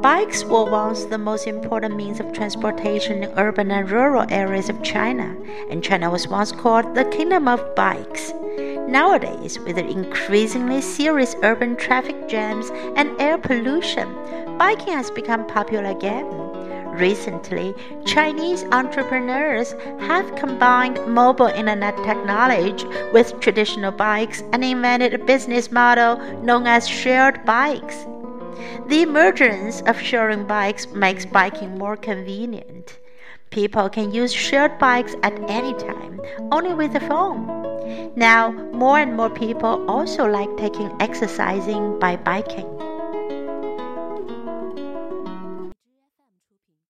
Bikes were once the most important means of transportation in urban and rural areas of China, and China was once called the Kingdom of Bikes. Nowadays, with the increasingly serious urban traffic jams and air pollution, biking has become popular again. Recently, Chinese entrepreneurs have combined mobile internet technology with traditional bikes and invented a business model known as shared bikes. The emergence of sharing bikes makes biking more convenient. People can use shared bikes at any time, only with a phone. Now, more and more people also like taking exercising by biking.